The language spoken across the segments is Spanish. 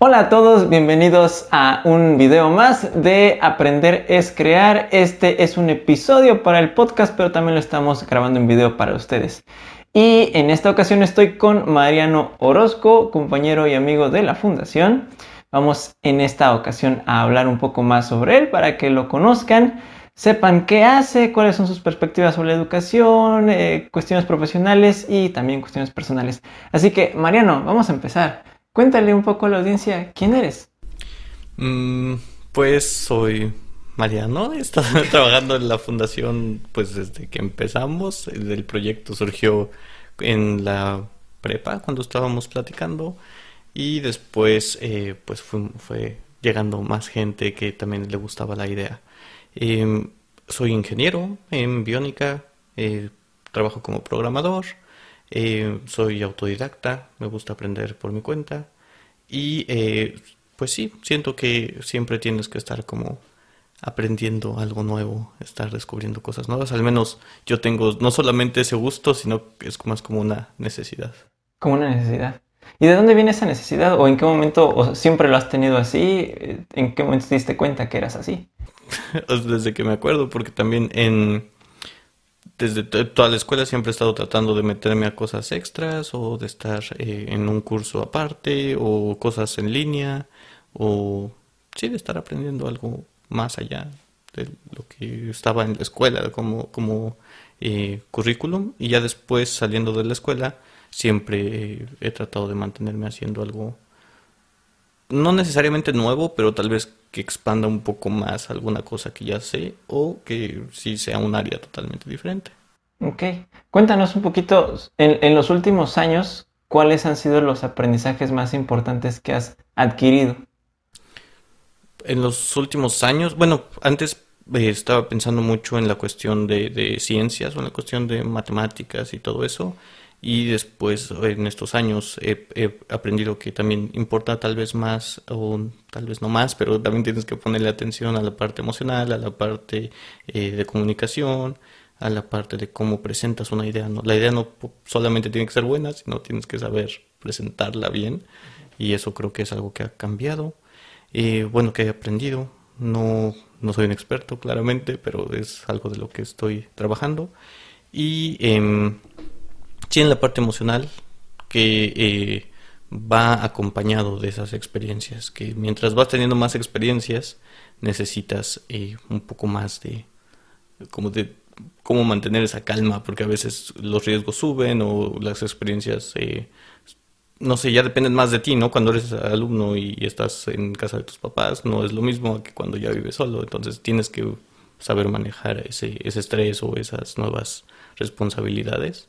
Hola a todos, bienvenidos a un video más de Aprender es Crear. Este es un episodio para el podcast, pero también lo estamos grabando en video para ustedes. Y en esta ocasión estoy con Mariano Orozco, compañero y amigo de la fundación. Vamos en esta ocasión a hablar un poco más sobre él para que lo conozcan, sepan qué hace, cuáles son sus perspectivas sobre la educación, eh, cuestiones profesionales y también cuestiones personales. Así que, Mariano, vamos a empezar. Cuéntale un poco a la audiencia quién eres. Mm, pues soy Mariano, he estado trabajando en la fundación pues desde que empezamos. El proyecto surgió en la prepa cuando estábamos platicando y después eh, pues fue, llegando más gente que también le gustaba la idea. Em, soy ingeniero en biónica, eh, trabajo como programador. Eh, soy autodidacta, me gusta aprender por mi cuenta y eh, pues sí, siento que siempre tienes que estar como aprendiendo algo nuevo, estar descubriendo cosas nuevas. Al menos yo tengo no solamente ese gusto, sino que es más como una necesidad. Como una necesidad. ¿Y de dónde viene esa necesidad? ¿O en qué momento, o siempre lo has tenido así? ¿En qué momento te diste cuenta que eras así? Desde que me acuerdo, porque también en desde toda la escuela siempre he estado tratando de meterme a cosas extras o de estar eh, en un curso aparte o cosas en línea o sí de estar aprendiendo algo más allá de lo que estaba en la escuela como, como eh, currículum. Y ya después saliendo de la escuela siempre he tratado de mantenerme haciendo algo no necesariamente nuevo, pero tal vez que expanda un poco más alguna cosa que ya sé o que sí sea un área totalmente diferente. Ok, cuéntanos un poquito, en, los últimos años, ¿cuáles han sido los aprendizajes más importantes que has adquirido? En los últimos años, bueno, antes eh, estaba pensando mucho en la cuestión de, de ciencias o en la cuestión de matemáticas y todo eso y después en estos años he, aprendido que también importa tal vez más o tal vez no más, pero también tienes que ponerle atención a la parte emocional, a la parte eh, de comunicación, a la parte de cómo presentas una idea. ¿no? La idea no solamente tiene que ser buena, sino tienes que saber presentarla bien y eso creo que es algo que ha cambiado. Eh, bueno, que he aprendido. No, no soy un experto, claramente, pero es algo de lo que estoy trabajando. Y eh, en la parte emocional que eh, va acompañado de esas experiencias, que mientras vas teniendo más experiencias necesitas eh, un poco más de como de cómo mantener esa calma, porque a veces los riesgos suben o las experiencias, eh, no sé, ya dependen más de ti, ¿no? Cuando eres alumno y estás en casa de tus papás, no es lo mismo que cuando ya vives solo, entonces tienes que saber manejar ese, ese estrés o esas nuevas responsabilidades.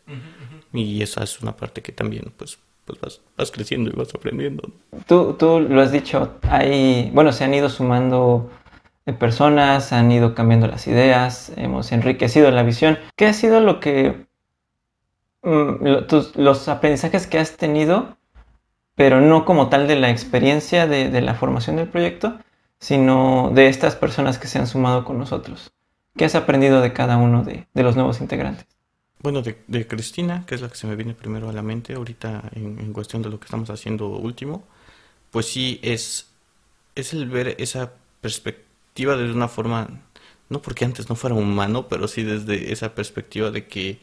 Y esa es una parte que también pues, pues vas, vas creciendo y vas aprendiendo. Tú, tú lo has dicho, hay, bueno, se han ido sumando eh, personas, han ido cambiando las ideas, hemos enriquecido la visión. ¿Qué ha sido lo que, mm, tus, los aprendizajes que has tenido, pero no como tal de la experiencia de, de la formación del proyecto, sino de estas personas que se han sumado con nosotros? ¿Qué has aprendido de cada uno de, de los nuevos integrantes? Bueno, de, Cristina, que es la que se me viene primero a la mente ahorita en, cuestión de lo que estamos haciendo último, pues sí es, es el ver esa perspectiva desde una forma, no porque antes no fuera humano, pero sí desde esa perspectiva de que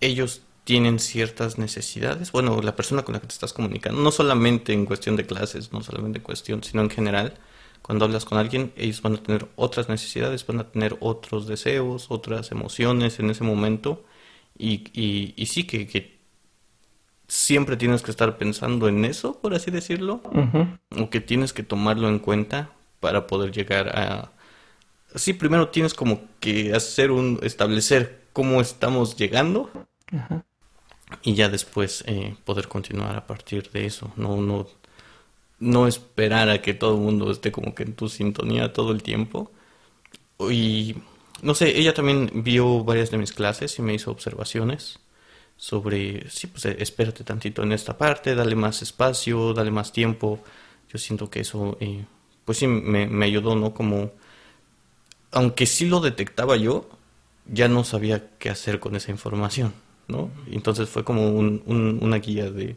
ellos tienen ciertas necesidades, bueno, la persona con la que te estás comunicando, no solamente en cuestión de clases, no solamente en cuestión, sino en general, cuando hablas con alguien, ellos van a tener otras necesidades, van a tener otros deseos, otras emociones en ese momento. Y, y, sí que, que, siempre tienes que estar pensando en eso, por así decirlo. O que tienes que tomarlo en cuenta para poder llegar a... Sí, primero tienes como que hacer un... establecer cómo estamos llegando. Y ya después eh, poder continuar a partir de eso. No, no no esperar a que todo el mundo esté como que en tu sintonía todo el tiempo. Y no sé, ella también vio varias de mis clases y me hizo observaciones sobre, sí, pues espérate tantito en esta parte, dale más espacio, dale más tiempo. Yo siento que eso, eh, pues sí, me, me, ayudó, ¿no? Como, aunque sí lo detectaba yo, ya no sabía qué hacer con esa información, ¿no? Entonces fue como un, una guía de,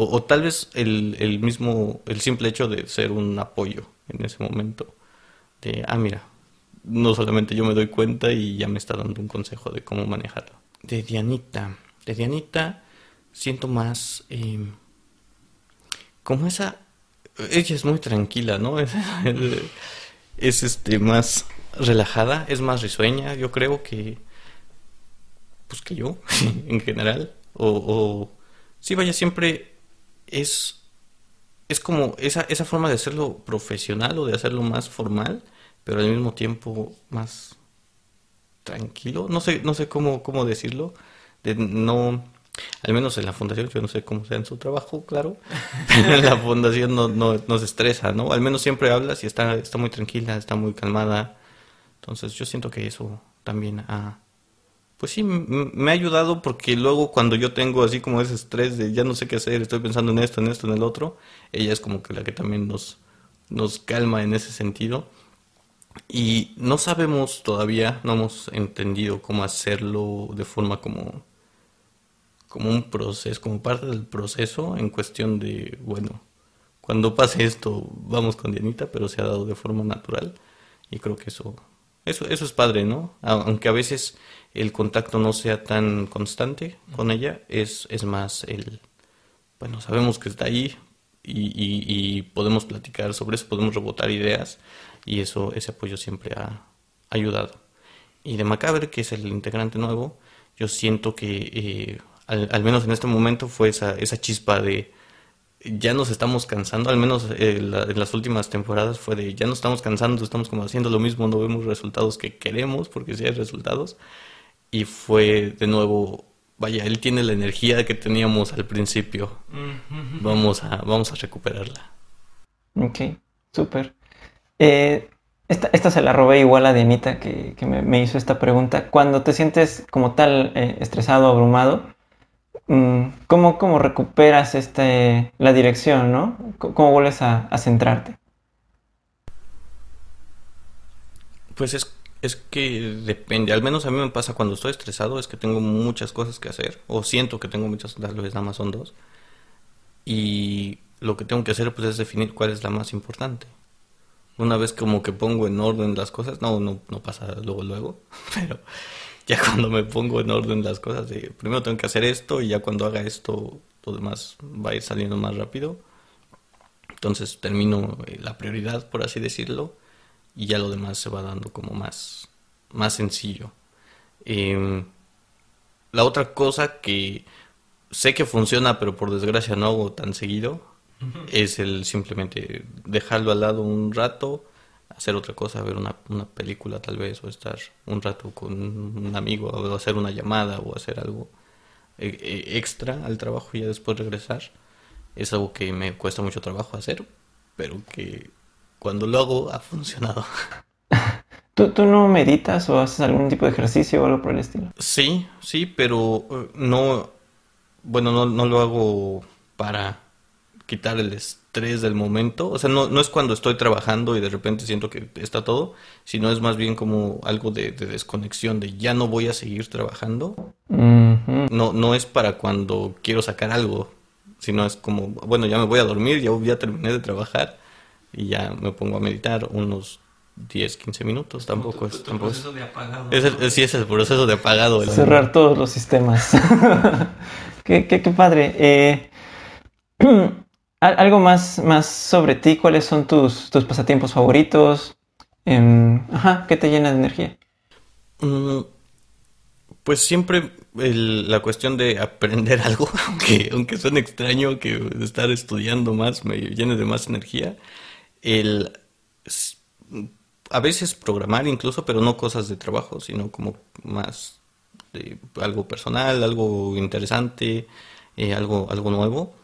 O, tal vez el, el, mismo, el simple hecho de ser un apoyo en ese momento. De, ah, mira, no solamente yo me doy cuenta y ya me está dando un consejo de cómo manejarlo. De Dianita. De Dianita siento más em, como esa... Ella es muy tranquila, ¿no? Es, este más relajada, es más risueña, yo creo que... Pues que yo, en general. O, o... Sí, vaya, siempre es... Es como esa, esa forma de hacerlo profesional o de hacerlo más formal pero al mismo tiempo más tranquilo. No sé, no sé cómo, cómo decirlo. De no, al menos en la fundación, yo no sé cómo sea en su trabajo, claro. en la fundación no, no, no se estresa, ¿no? Al menos siempre hablas y está, está muy tranquila, está muy calmada. Entonces yo siento que eso también ha... Pues sí, me ha ayudado porque luego cuando yo tengo así como ese estrés de ya no sé qué hacer, estoy pensando en esto, en esto, en el otro, ella es como que la que también nos, nos calma en ese sentido. Y no sabemos todavía, no hemos entendido cómo hacerlo de forma como, como un proceso, como parte del proceso en cuestión de, bueno, cuando pase esto vamos con Dianita, pero se ha dado de forma natural y creo que eso, eso, eso es padre, ¿no? Aunque a veces el contacto no sea tan constante con ella, es, es más el, bueno, sabemos que está ahí y, podemos platicar sobre eso, podemos rebotar ideas y eso, ese apoyo siempre ha ayudado. Y de Macabre, que es el integrante nuevo, yo siento que eh, al, menos en este momento fue esa, esa chispa de ya nos estamos cansando, al menos eh, en las últimas temporadas fue de ya nos estamos cansando, estamos como haciendo lo mismo, no vemos resultados que queremos, porque sí hay resultados. Y fue de nuevo, vaya, él tiene la energía que teníamos al principio. Vamos a, vamos a recuperarla. Ok, súper. Eh, esta, se la robé igual a Dianita que, me, hizo esta pregunta. Cuando te sientes como tal eh, estresado, abrumado, mm, ¿cómo, ¿cómo, recuperas este, la dirección, no? ¿Cómo vuelves a, centrarte? Pues es, es que depende, al menos a mí me pasa cuando estoy estresado, es que tengo muchas cosas que hacer, o siento que tengo muchas, tal vez nada más son dos, y lo que tengo que hacer pues es definir cuál es la más importante una vez como que pongo en orden las cosas, no, no, no pasa luego, luego, pero ya cuando me pongo en orden las cosas, primero tengo que hacer esto y ya cuando haga esto, lo demás va a ir saliendo más rápido. Entonces termino eh, la prioridad, por así decirlo, y ya lo demás se va dando como más, más sencillo. Em, la otra cosa que sé que funciona, pero por desgracia no hago tan seguido, es el simplemente dejarlo al lado un rato, hacer otra cosa, ver una, una, película tal vez, o estar un rato con un amigo, o hacer una llamada, o hacer algo eh, eh, extra al trabajo y ya después regresar. Es algo que me cuesta mucho trabajo hacer, pero que cuando lo hago ha funcionado. ¿Tú, ¿Tú, no meditas o haces algún tipo de ejercicio o algo por el estilo? Sí, sí, pero eh, no, bueno, no, no lo hago para quitar el estrés del momento. O sea, no, no es cuando estoy trabajando y de repente siento que está todo, sino es más bien como algo de, desconexión, de ya no voy a seguir trabajando. No, no es para cuando quiero sacar algo, sino es como, bueno, ya me voy a dormir, ya, ya terminé de trabajar y ya me pongo a meditar unos 10, 15 minutos, tampoco es... tampoco proceso de apagado. Es sí, es el proceso de apagado. Cerrar todos los sistemas. qué, qué, qué, padre. Eh, algo más, más sobre ti, ¿cuáles son tus, tus pasatiempos favoritos? Em, ajá, ¿qué te llena de energía? Mm, pues siempre la cuestión de aprender algo, aunque, aunque suene extraño que estar estudiando más me llene de más energía. El, a veces programar incluso, pero no cosas de trabajo, sino como más de algo personal, algo interesante, eh, algo, algo nuevo.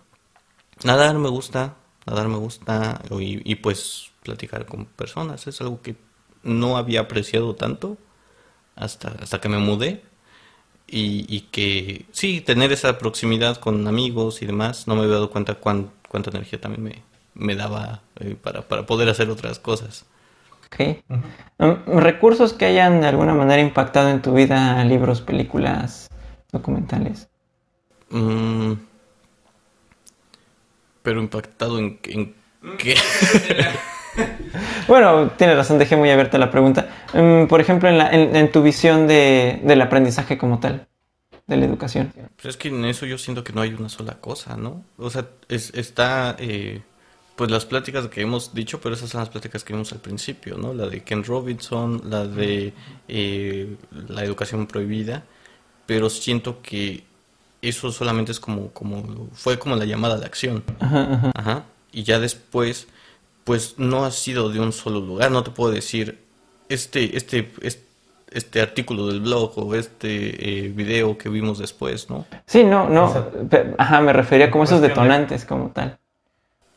Nadar me gusta, nadar me gusta y, pues platicar con personas. Es algo que no había apreciado tanto hasta, hasta que me mudé. Y, que sí, tener esa proximidad con amigos y demás, no me había dado cuenta cuánta energía también me, me daba eh, para, para, poder hacer otras cosas. Ok. Um, ¿Recursos que hayan de alguna manera impactado en tu vida, libros, películas, documentales? Mm, Pero impactado en, en qué. bueno, tienes razón, dejé muy abierta la pregunta. Mm, por ejemplo, en, la, en, tu visión de, del aprendizaje como tal, de la educación. Pues es que en eso yo siento que no hay una sola cosa, ¿no? O sea, está, eh, pues las pláticas que hemos dicho, pero esas son las pláticas que vimos al principio, ¿no? La de Ken Robinson, la de eh, la educación prohibida, pero siento que eso solamente es como, como, fue como la llamada de acción. Ajá. Y ya después pues no ha sido de un solo lugar. No te puedo decir, este, este, este, artículo del blog o este eh, video que vimos después, ¿no? Sí, no, no. Ajá, me refería como esos detonantes como tal.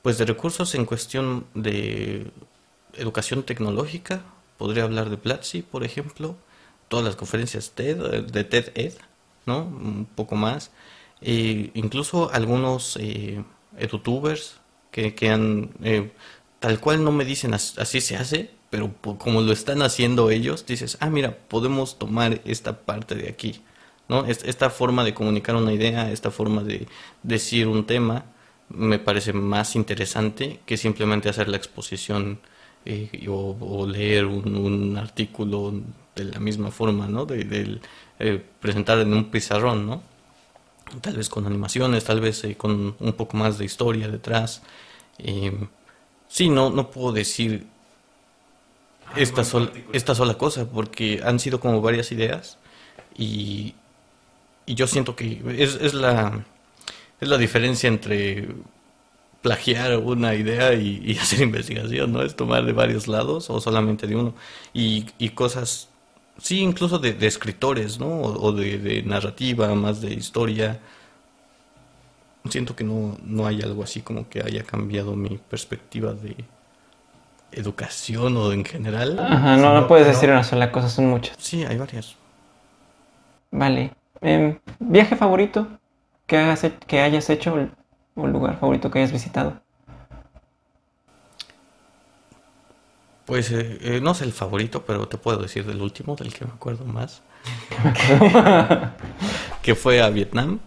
Pues de recursos en cuestión de educación tecnológica, podría hablar de Platzi, por ejemplo, todas las conferencias TED, de TED Ed, ¿no? Un poco más. E incluso algunos eh, edutubers que, que han eh, tal cual no me dicen así se hace, pero como lo están haciendo ellos, dices, ah, mira, podemos tomar esta parte de aquí, ¿no? Esta forma de comunicar una idea, esta forma de decir un tema, me parece más interesante que simplemente hacer la exposición eh, o, leer un, artículo de la misma forma, ¿no? De, eh, presentar en un pizarrón, ¿no? Tal vez con animaciones, tal vez eh, con un poco más de historia detrás. Sí, no, no puedo decir esta, esta sola cosa, porque han sido como varias ideas y, y yo siento que es, es, la, es la diferencia entre plagiar una idea y, hacer investigación, ¿no? Es tomar de varios lados o solamente de uno. Y, y cosas, sí, incluso de, escritores, ¿no? O, de, de, narrativa, más de historia siento que no, no hay algo así como que haya cambiado mi perspectiva de educación o en general. Ajá, no, no puedes decir una sola cosa, son muchas. Sí, hay varias. Vale. Em, ¿Viaje favorito que, hagas, que hayas hecho o lugar favorito que hayas visitado? Pues eh, eh, no sé el favorito, pero te puedo decir del último, del que me acuerdo más. que fue a Vietnam.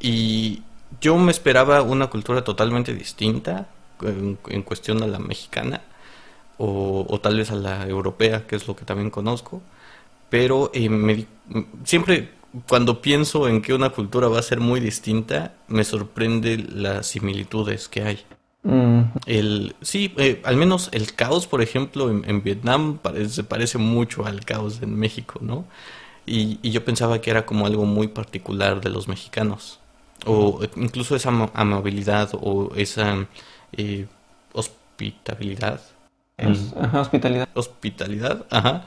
Y yo me esperaba una cultura totalmente distinta en, cuestión a la mexicana o, tal vez a la europea, que es lo que también conozco, pero eh, siempre cuando pienso en que una cultura va a ser muy distinta, me sorprende las similitudes que hay. Mm. El, sí, eh, al menos el caos, por ejemplo, en, Vietnam parece, parece mucho al caos en México, ¿no? y yo pensaba que era como algo muy particular de los mexicanos o incluso esa amabilidad o esa eh, hospitabilidad. hospitalidad. Hospitalidad, ajá.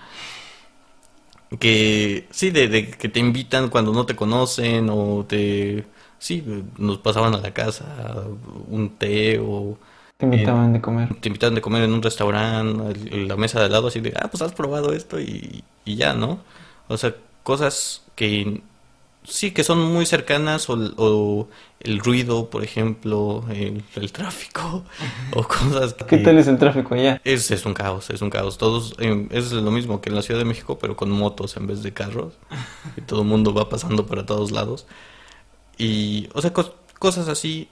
Que sí, de, que te invitan cuando no te conocen o te... Sí, nos pasaban a la casa un té o... Te invitaban de comer. Te invitaban de comer en un restaurante, la mesa de al lado, así de, ah, pues has probado esto y, y ya, ¿no? O sea, cosas que sí, que son muy cercanas o, el ruido, por ejemplo, el, tráfico o cosas ¿Qué tal es el tráfico allá? Es, es un caos, es un caos. Todos, eh, es lo mismo que en la Ciudad de México, pero con motos en vez de carros. Y todo el mundo va pasando para todos lados. Y, o sea, cosas así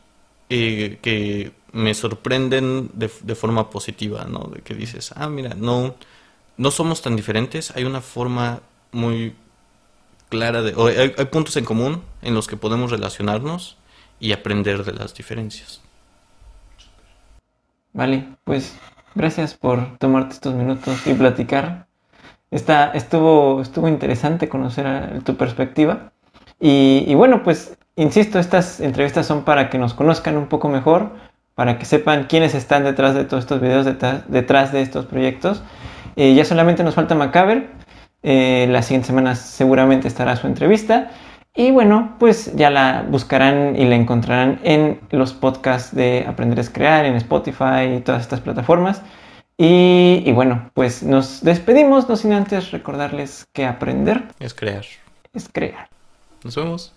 eh, que me sorprenden de, de forma positiva, ¿no? De que dices, ah, mira, no, no somos tan diferentes. Hay una forma muy clara de... hay, hay puntos en común en los que podemos relacionarnos y aprender de las diferencias. Vale, pues gracias por tomarte estos minutos y platicar. Está, estuvo, estuvo interesante conocer tu perspectiva. Y, bueno, pues insisto, estas entrevistas son para que nos conozcan un poco mejor, para que sepan quiénes están detrás de todos estos videos, detrás, de estos proyectos. Eh, ya solamente nos falta Macaber, eh, la siguiente semana seguramente estará su entrevista. Y bueno, pues ya la buscarán y la encontrarán en los podcasts de Aprender a Crear, en Spotify y todas estas plataformas. Y, y, bueno, pues nos despedimos, no sin antes recordarles que aprender es crear. Es crear. Nos vemos.